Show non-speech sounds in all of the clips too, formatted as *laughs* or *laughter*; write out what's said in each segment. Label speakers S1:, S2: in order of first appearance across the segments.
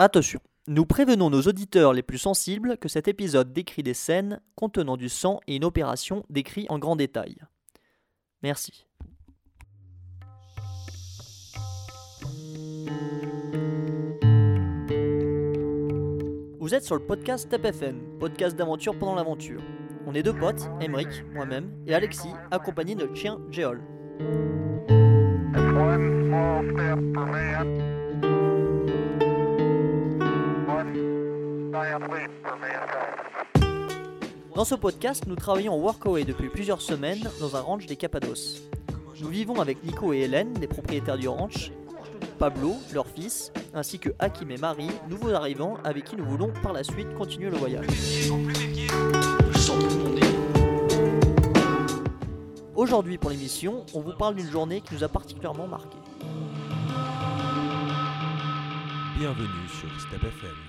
S1: Attention, nous prévenons nos auditeurs les plus sensibles que cet épisode décrit des scènes contenant du sang et une opération décrit en grand détail. Merci. Vous êtes sur le podcast Step FM, podcast d'aventure pendant l'aventure. On est deux potes, Emeric, moi-même, et Alexis, accompagnés de chien Géol. Dans ce podcast, nous travaillons en workaway depuis plusieurs semaines dans un ranch des Cappados. Nous vivons avec Nico et Hélène, les propriétaires du ranch, Pablo, leur fils, ainsi que Hakim et Marie, nouveaux arrivants avec qui nous voulons par la suite continuer le voyage. Aujourd'hui pour l'émission, on vous parle d'une journée qui nous a particulièrement marqué.
S2: Bienvenue sur Step FM.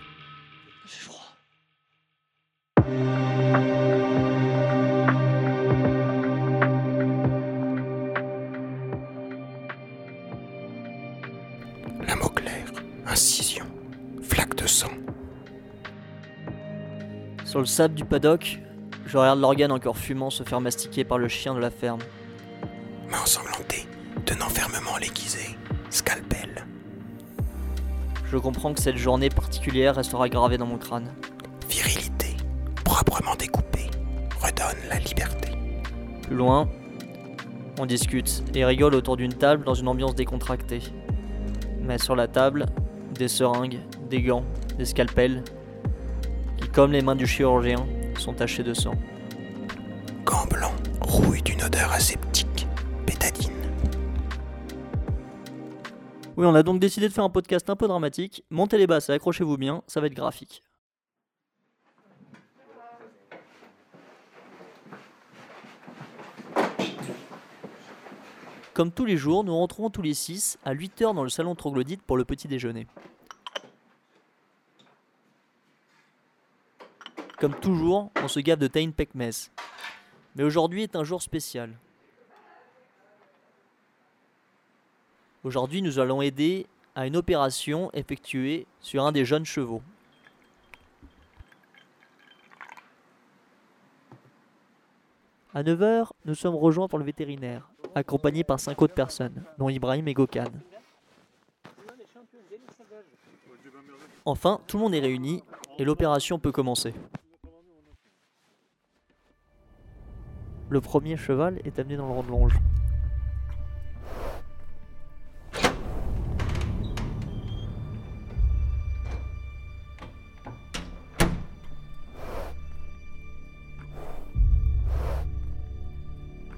S3: La mot clair, incision, flaque de sang.
S1: Sur le sable du paddock, je regarde l'organe encore fumant se faire mastiquer par le chien de la ferme.
S3: Main ensanglantée, tenant fermement l'aiguisé, scalpel.
S1: Je comprends que cette journée particulière restera gravée dans mon crâne.
S3: Proprement découpée, redonne la liberté.
S1: Plus loin, on discute et rigole autour d'une table dans une ambiance décontractée. Mais sur la table, des seringues, des gants, des scalpels, qui, comme les mains du chirurgien, sont tachés de sang.
S3: Gants blancs, rouille d'une odeur aseptique, pétadine.
S1: Oui, on a donc décidé de faire un podcast un peu dramatique. Montez les basses et accrochez-vous bien, ça va être graphique. Comme tous les jours, nous rentrons tous les 6 à 8h dans le salon troglodyte pour le petit déjeuner. Comme toujours, on se gave de Tain Pekmez. Mais aujourd'hui est un jour spécial. Aujourd'hui, nous allons aider à une opération effectuée sur un des jeunes chevaux. À 9h, nous sommes rejoints par le vétérinaire, accompagné par cinq autres personnes, dont Ibrahim et Gokhan. Enfin, tout le monde est réuni et l'opération peut commencer. Le premier cheval est amené dans le rang de longe.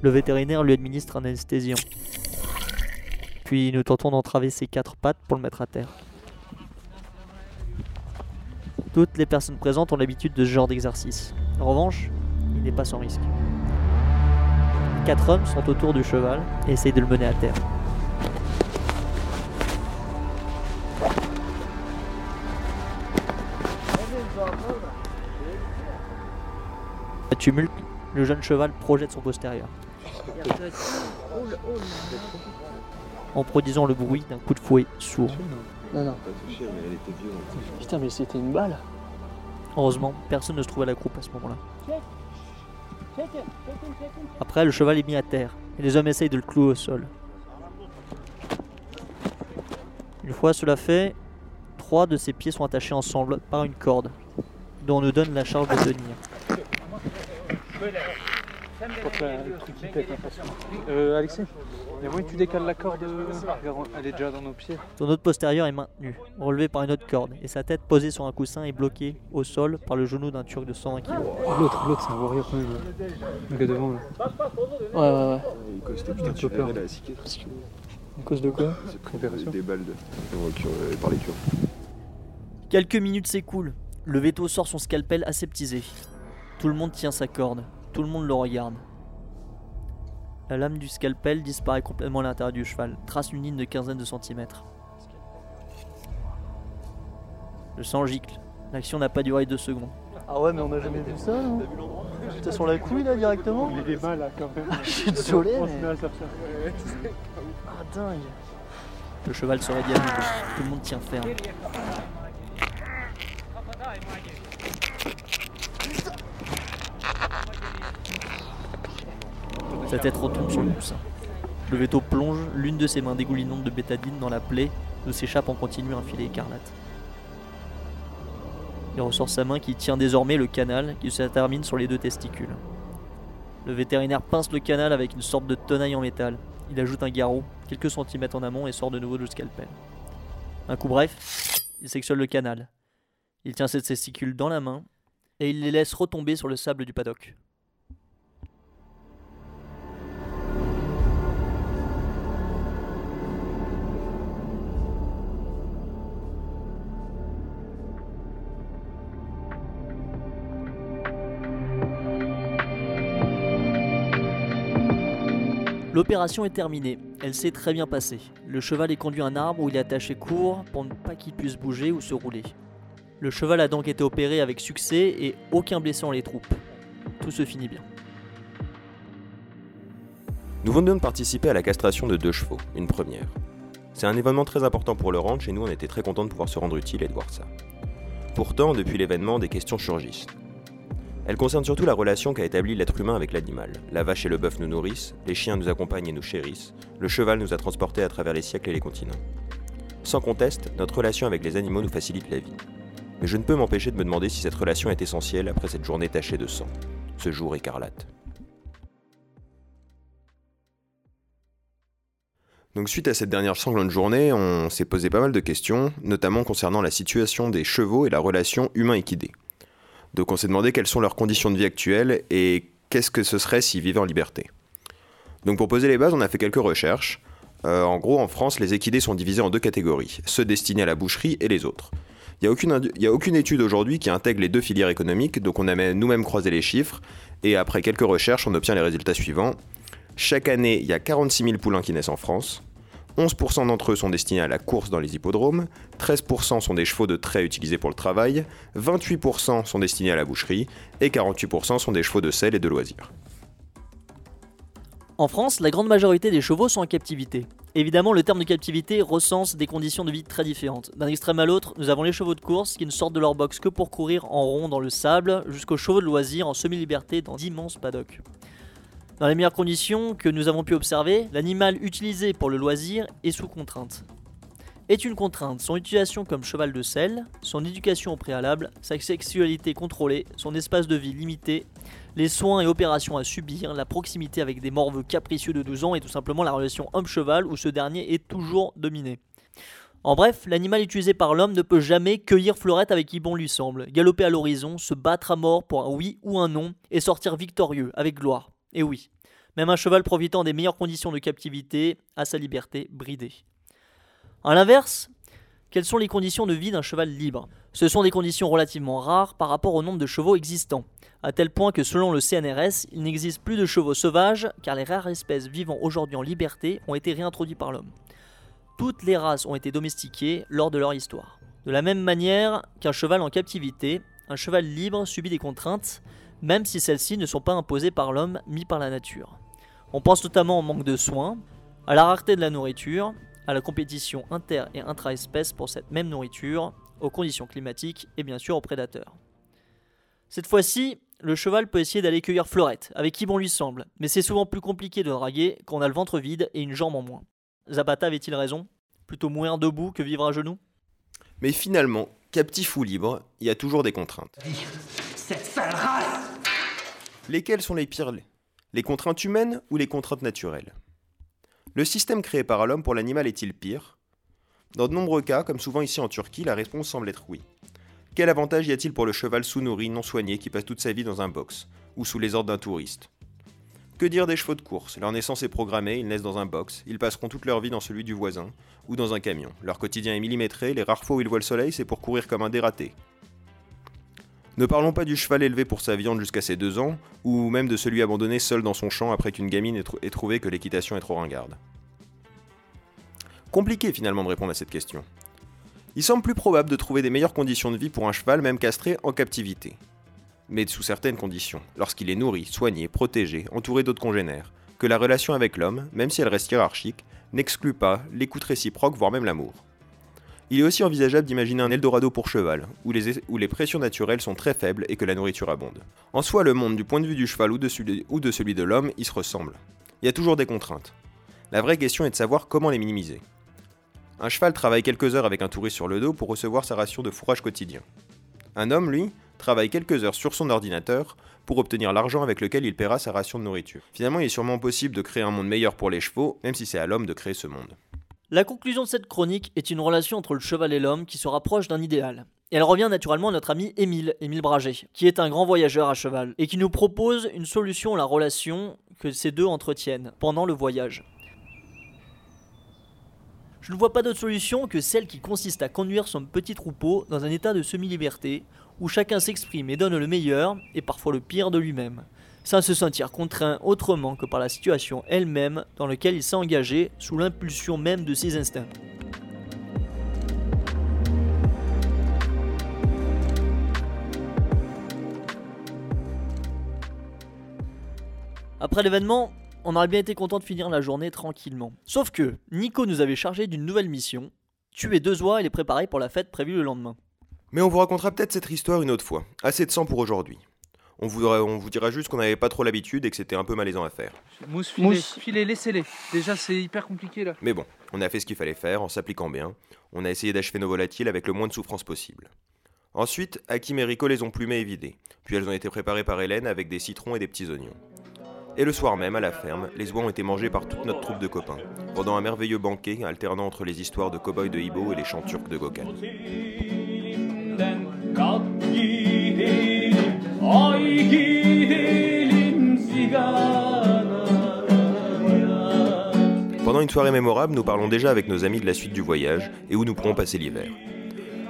S1: Le vétérinaire lui administre un anesthésiant. Puis nous tentons d'entraver ses quatre pattes pour le mettre à terre. Toutes les personnes présentes ont l'habitude de ce genre d'exercice. En revanche, il n'est pas sans risque. Quatre hommes sont autour du cheval et essayent de le mener à terre. Un tumulte, le jeune cheval projette son postérieur. En produisant le bruit d'un coup de fouet sourd.
S4: Non, non. Putain, mais c'était une balle.
S1: Heureusement, personne ne se trouve à la croupe à ce moment-là. Après, le cheval est mis à terre et les hommes essayent de le clouer au sol. Une fois cela fait, trois de ses pieds sont attachés ensemble par une corde, dont on nous donne la charge de tenir.
S4: Le truc qui pète, hein, Euh, Alexis, il y a moyen que tu décales la corde euh, Regarde, Elle est déjà dans nos pieds.
S1: Son autre postérieur est maintenu, relevé par une autre corde, et sa tête posée sur un coussin est bloquée au sol par le genou d'un turc de 120 kg.
S4: L'autre, l'autre, c'est un warrior quand même. hein. Le gars devant là. Ouais, ouais, ouais.
S5: C'était putain,
S4: Un
S5: tu
S4: peu peur. À cause de quoi
S5: C'est pris des balles de... euh, par les Kurdes.
S1: Quelques minutes s'écoulent. Le veto sort son scalpel aseptisé. Tout le monde tient sa corde. Tout le monde le regarde. La lame du scalpel disparaît complètement à l'intérieur du cheval, trace une ligne de quinzaine de centimètres. Le sang gicle. L'action n'a pas duré deux secondes. Ah ouais, mais on n'a jamais vu ça, non? T'es sur la couille là directement
S4: Il est mal là quand même. *laughs*
S1: Je suis désolé, mais-. Ah dingue Le cheval se réveille à nouveau. Tout le monde tient ferme. Sa tête retombe sur le coussin. Le veto plonge l'une de ses mains dégoulinantes de bétadine dans la plaie, d'où s'échappe en continu un filet écarlate. Il ressort sa main qui tient désormais le canal qui se termine sur les deux testicules. Le vétérinaire pince le canal avec une sorte de tenaille en métal. Il ajoute un garrot, quelques centimètres en amont et sort de nouveau le scalpel. Un coup bref, il sectionne le canal. Il tient ses testicules dans la main et il les laisse retomber sur le sable du paddock. L'opération est terminée, elle s'est très bien passée. Le cheval est conduit à un arbre où il est attaché court pour ne pas qu'il puisse bouger ou se rouler. Le cheval a donc été opéré avec succès et aucun blessé dans les troupes. Tout se finit bien.
S6: Nous venons de participer à la castration de deux chevaux, une première. C'est un événement très important pour le ranch et nous on était très contents de pouvoir se rendre utile et de voir ça. Pourtant, depuis l'événement, des questions surgissent. Elles concernent surtout la relation qu'a établie l'être humain avec l'animal. La vache et le bœuf nous nourrissent, les chiens nous accompagnent et nous chérissent, le cheval nous a transportés à travers les siècles et les continents. Sans conteste, notre relation avec les animaux nous facilite la vie. Mais je ne peux m'empêcher de me demander si cette relation est essentielle après cette journée tachée de sang, ce jour écarlate. Donc suite à cette dernière sanglante journée, on s'est posé pas mal de questions, notamment concernant la situation des chevaux et la relation humain-équidé. Donc on s'est demandé quelles sont leurs conditions de vie actuelles et qu'est-ce que ce serait s'ils vivaient en liberté. Donc pour poser les bases, on a fait quelques recherches. Euh, en gros, en France, les équidés sont divisés en deux catégories, ceux destinés à la boucherie et les autres. Il n'y a, aucune a aucune étude aujourd'hui qui intègre les deux filières économiques, donc on a même- nous-mêmes croisé les chiffres, et après quelques recherches, on obtient les résultats suivants. Chaque année, il y a 46 000 poulains qui naissent en France. 11% d'entre eux sont destinés à la course dans les hippodromes, 13% sont des chevaux de trait utilisés pour le travail, 28% sont destinés à la boucherie, et 48% sont des chevaux de sel et de loisirs.
S1: En France, la grande majorité des chevaux sont en captivité. Évidemment, le terme de captivité recense des conditions de vie très différentes. D'un extrême à l'autre, nous avons les chevaux de course qui ne sortent de leur box que pour courir en rond dans le sable, jusqu'aux chevaux de loisirs en semi-liberté dans d'immenses paddocks. Dans les meilleures conditions que nous avons pu observer, l'animal utilisé pour le loisir est sous contrainte. Est une contrainte son utilisation comme cheval de selle, son éducation au préalable, sa sexualité contrôlée, son espace de vie limité, les soins et opérations à subir, la proximité avec des morveux capricieux de 12 ans et tout simplement la relation homme-cheval où ce dernier est toujours dominé. En bref, l'animal utilisé par l'homme ne peut jamais cueillir fleurette avec qui bon lui semble, galoper à l'horizon, se battre à mort pour un oui ou un non et sortir victorieux avec gloire. Et oui, même un cheval profitant des meilleures conditions de captivité a sa liberté bridée. A l'inverse, quelles sont les conditions de vie d'un cheval libre? Ce sont des conditions relativement rares par rapport au nombre de chevaux existants, à tel point que selon le CNRS, il n'existe plus de chevaux sauvages car les rares espèces vivant aujourd'hui en liberté ont été réintroduites par l'homme. Toutes les races ont été domestiquées lors de leur histoire. De la même manière qu'un cheval en captivité, un cheval libre subit des contraintes, même si celles-ci ne sont pas imposées par l'homme, mis par la nature. On pense notamment au manque de soins, à la rareté de la nourriture, à la compétition inter- et intra-espèces pour cette même nourriture, aux conditions climatiques et bien sûr aux prédateurs. Cette fois-ci, le cheval peut essayer d'aller cueillir fleurette, avec qui bon lui semble, mais c'est souvent plus compliqué de draguer quand on a le ventre vide et une jambe en moins. Zapata avait-il raison? Plutôt mourir debout que vivre à genoux?
S6: Mais finalement, captif ou libre, il y a toujours des contraintes.
S7: Cette sale race
S6: Lesquelles sont les pires Les contraintes humaines ou les contraintes naturelles? Le système créé par l'homme pour l'animal est-il pire? Dans de nombreux cas, comme souvent ici en Turquie, la réponse semble être oui. Quel avantage y a-t-il pour le cheval sous-nourri, non soigné, qui passe toute sa vie dans un box, ou sous les ordres d'un touriste? Que dire des chevaux de course? Leur naissance est programmée, ils naissent dans un box, ils passeront toute leur vie dans celui du voisin, ou dans un camion. Leur quotidien est millimétré, les rares fois où ils voient le soleil, c'est pour courir comme un dératé. Ne parlons pas du cheval élevé pour sa viande jusqu'à ses deux ans, ou même de celui abandonné seul dans son champ après qu'une gamine ait, ait trouvé que l'équitation est trop ringarde. Compliqué finalement de répondre à cette question. Il semble plus probable de trouver des meilleures conditions de vie pour un cheval même castré en captivité. Mais sous certaines conditions, lorsqu'il est nourri, soigné, protégé, entouré d'autres congénères, que la relation avec l'homme, même si elle reste hiérarchique, n'exclut pas l'écoute réciproque, voire même l'amour. Il est aussi envisageable d'imaginer un Eldorado pour cheval, où les, pressions naturelles sont très faibles et que la nourriture abonde. En soi, le monde du point de vue du cheval ou de ou de celui de l'homme, il se ressemble. Il y a toujours des contraintes. La vraie question est de savoir comment les minimiser. Un cheval travaille quelques heures avec un touriste sur le dos pour recevoir sa ration de fourrage quotidien. Un homme, lui, travaille quelques heures sur son ordinateur pour obtenir l'argent avec lequel il paiera sa ration de nourriture. Finalement, il est sûrement possible de créer un monde meilleur pour les chevaux, même si c'est à l'homme de créer ce monde.
S1: La conclusion de cette chronique est une relation entre le cheval et l'homme qui se rapproche d'un idéal. Et elle revient naturellement à notre ami Émile, Émile Braget, qui est un grand voyageur à cheval, et qui nous propose une solution à la relation que ces deux entretiennent pendant le voyage. Je ne vois pas d'autre solution que celle qui consiste à conduire son petit troupeau dans un état de semi-liberté, où chacun s'exprime et donne le meilleur, et parfois le pire de lui-même, sans se sentir contraint autrement que par la situation elle-même dans laquelle il s'est engagé, sous l'impulsion même de ses instincts. Après l'événement, on aurait bien été content de finir la journée tranquillement. Sauf que Nico nous avait chargé d'une nouvelle mission tuer deux oies et les préparer pour la fête prévue le lendemain.
S6: Mais on vous racontera peut-être cette histoire une autre fois. Assez de sang pour aujourd'hui. On vous, on vous dira juste qu'on n'avait pas trop l'habitude et que c'était un peu malaisant à faire.
S4: Mousse, filet,
S1: Mousse.
S4: filet, laissez-les. Déjà, c'est hyper compliqué là.
S6: Mais bon, on a fait ce qu'il fallait faire en s'appliquant bien. On a essayé d'achever nos volatiles avec le moins de souffrance possible. Ensuite, Hakim et Rico les ont plumées et vidées. Puis elles ont été préparées par Hélène avec des citrons et des petits oignons. Et le soir même, à la ferme, les oies ont été mangées par toute notre troupe de copains, pendant un merveilleux banquet alternant entre les histoires de cow-boys de Ibo et les chants turcs de Gokhan. Pendant une soirée mémorable, nous parlons déjà avec nos amis de la suite du voyage et où nous pourrons passer l'hiver.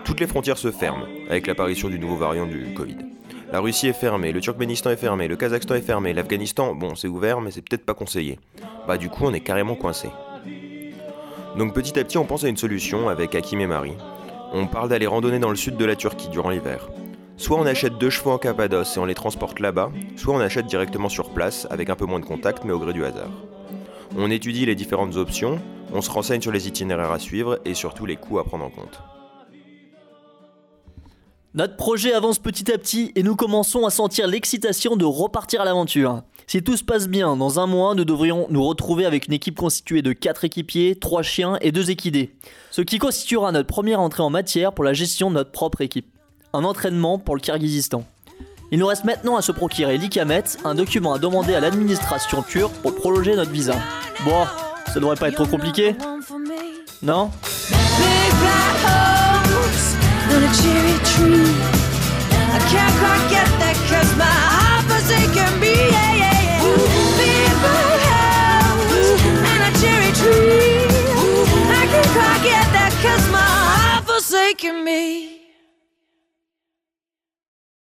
S6: Toutes les frontières se ferment avec l'apparition du nouveau variant du Covid. La Russie est fermée, le Turkménistan est fermé, le Kazakhstan est fermé, l'Afghanistan, bon, c'est ouvert, mais c'est peut-être pas conseillé. Bah, du coup, on est carrément coincé. Donc, petit à petit, on pense à une solution avec Hakim et Marie. On parle d'aller randonner dans le sud de la Turquie durant l'hiver. Soit on achète deux chevaux en Cappadoce et on les transporte là-bas, soit on achète directement sur place avec un peu moins de contact mais au gré du hasard. On étudie les différentes options, on se renseigne sur les itinéraires à suivre et surtout les coûts à prendre en compte.
S1: Notre projet avance petit à petit et nous commençons à sentir l'excitation de repartir à l'aventure. Si tout se passe bien, dans un mois, nous devrions nous retrouver avec une équipe constituée de 4 équipiers, 3 chiens et 2 équidés. Ce qui constituera notre première entrée en matière pour la gestion de notre propre équipe. Un entraînement pour le Kyrgyzstan. Il nous reste maintenant à se procurer l'ICAMET, un document à demander à l'administration turque pour prolonger notre visa. Bon, ça devrait pas être trop compliqué Non?
S8: On a cherry tree. I can't quite get that cause my heart forsaken me. Yeah, yeah, yeah. Black holes and a cherry tree. I can't quite get that cause my heart forsaken me.